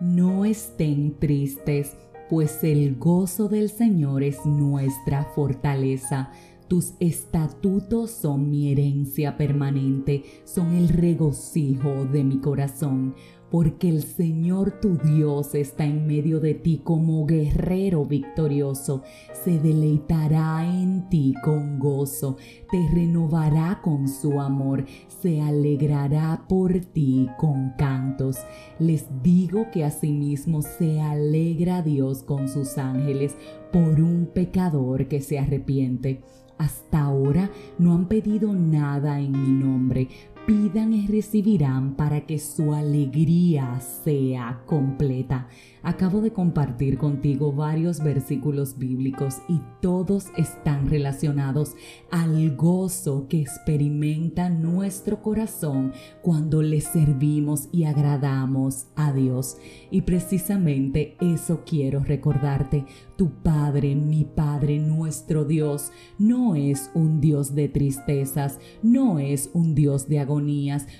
No estén tristes, pues el gozo del Señor es nuestra fortaleza. Tus estatutos son mi herencia permanente, son el regocijo de mi corazón porque el Señor tu Dios está en medio de ti como guerrero victorioso. Se deleitará en ti con gozo, te renovará con su amor, se alegrará por ti con cantos. Les digo que asimismo se alegra Dios con sus ángeles por un pecador que se arrepiente. Hasta ahora no han pedido nada en mi nombre pidan y recibirán para que su alegría sea completa. Acabo de compartir contigo varios versículos bíblicos y todos están relacionados al gozo que experimenta nuestro corazón cuando le servimos y agradamos a Dios. Y precisamente eso quiero recordarte. Tu Padre, mi Padre, nuestro Dios, no es un Dios de tristezas, no es un Dios de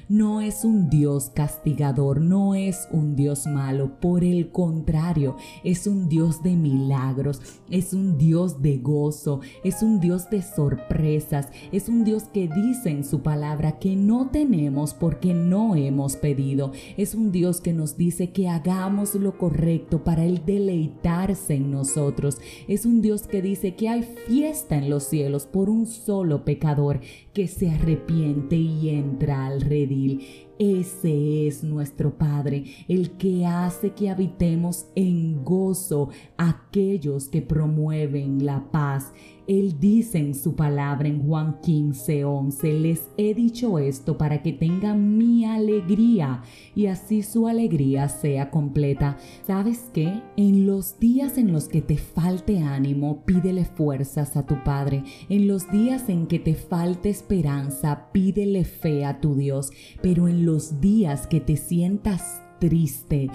no es un Dios castigador, no es un Dios malo. Por el contrario, es un Dios de milagros, es un Dios de gozo, es un Dios de sorpresas, es un Dios que dice en su palabra que no tenemos porque no hemos pedido, es un Dios que nos dice que hagamos lo correcto para Él deleitarse en nosotros, es un Dios que dice que hay fiesta en los cielos por un solo pecador que se arrepiente y entra al redil. Ese es nuestro Padre, el que hace que habitemos en gozo aquellos que promueven la paz él dice en su palabra en Juan 15, 11, les he dicho esto para que tengan mi alegría y así su alegría sea completa. ¿Sabes qué? En los días en los que te falte ánimo, pídele fuerzas a tu Padre. En los días en que te falte esperanza, pídele fe a tu Dios. Pero en los días que te sientas triste,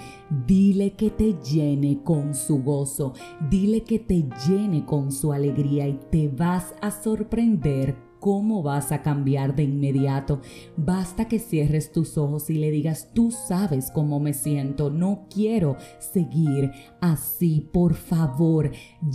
dile que te llene con su gozo, dile que te llene con su alegría y te vas a sorprender cómo vas a cambiar de inmediato. Basta que cierres tus ojos y le digas, tú sabes cómo me siento, no quiero seguir así, por favor,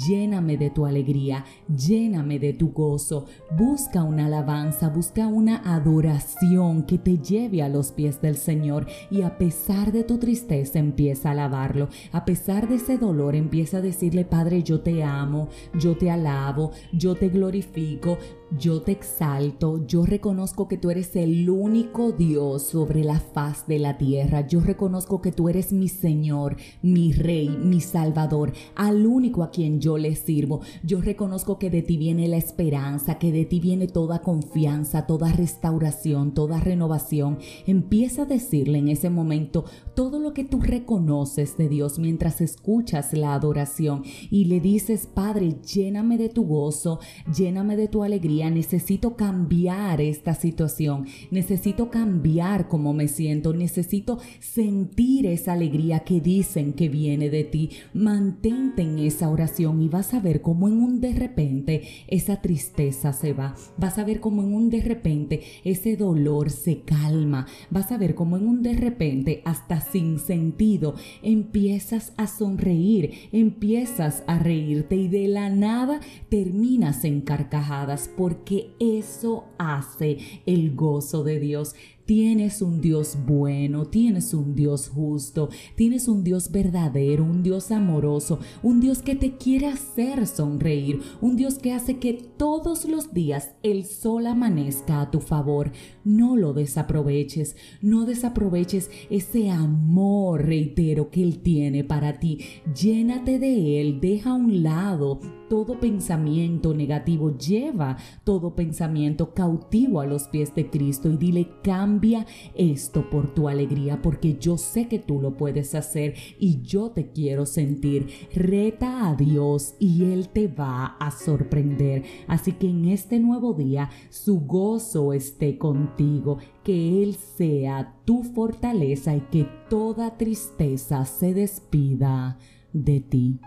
lléname de tu alegría, lléname de tu gozo, busca una alabanza, busca una adoración que te lleve a los pies del Señor y a pesar de tu tristeza empieza a alabarlo, a pesar de ese dolor empieza a decirle, Padre, yo te amo, yo te alabo, yo te glorifico, yo te exalto, yo reconozco que tú eres el único Dios sobre la faz de la tierra, yo reconozco que tú eres mi Señor, mi Rey, mi Salvador, al único a quien yo le sirvo. Yo reconozco que de ti viene la esperanza, que de ti viene toda confianza, toda restauración, toda renovación. Empieza a decirle en ese momento todo lo que tú reconoces de Dios mientras escuchas la adoración y le dices, Padre, lléname de tu gozo, lléname de tu alegría necesito cambiar esta situación, necesito cambiar cómo me siento, necesito sentir esa alegría que dicen que viene de ti. Mantente en esa oración y vas a ver cómo en un de repente esa tristeza se va, vas a ver cómo en un de repente ese dolor se calma, vas a ver cómo en un de repente hasta sin sentido empiezas a sonreír, empiezas a reírte y de la nada terminas en carcajadas porque eso hace el gozo de Dios. Tienes un Dios bueno, tienes un Dios justo, tienes un Dios verdadero, un Dios amoroso, un Dios que te quiere hacer sonreír, un Dios que hace que todos los días el sol amanezca a tu favor. No lo desaproveches, no desaproveches ese amor, reitero, que Él tiene para ti. Llénate de Él, deja a un lado todo pensamiento negativo, lleva todo pensamiento cautivo a los pies de Cristo y dile, cambia esto por tu alegría, porque yo sé que tú lo puedes hacer y yo te quiero sentir. Reta a Dios y Él te va a sorprender. Así que en este nuevo día, su gozo esté contigo, que Él sea tu fortaleza y que toda tristeza se despida de ti.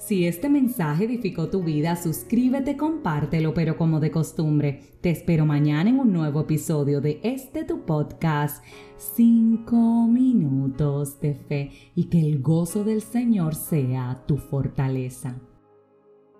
Si este mensaje edificó tu vida, suscríbete, compártelo, pero como de costumbre, te espero mañana en un nuevo episodio de este tu podcast, 5 minutos de fe, y que el gozo del Señor sea tu fortaleza.